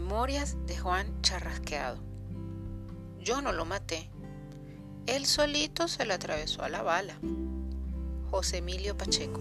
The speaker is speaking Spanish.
Memorias de Juan Charrasqueado. Yo no lo maté. Él solito se le atravesó a la bala. José Emilio Pacheco.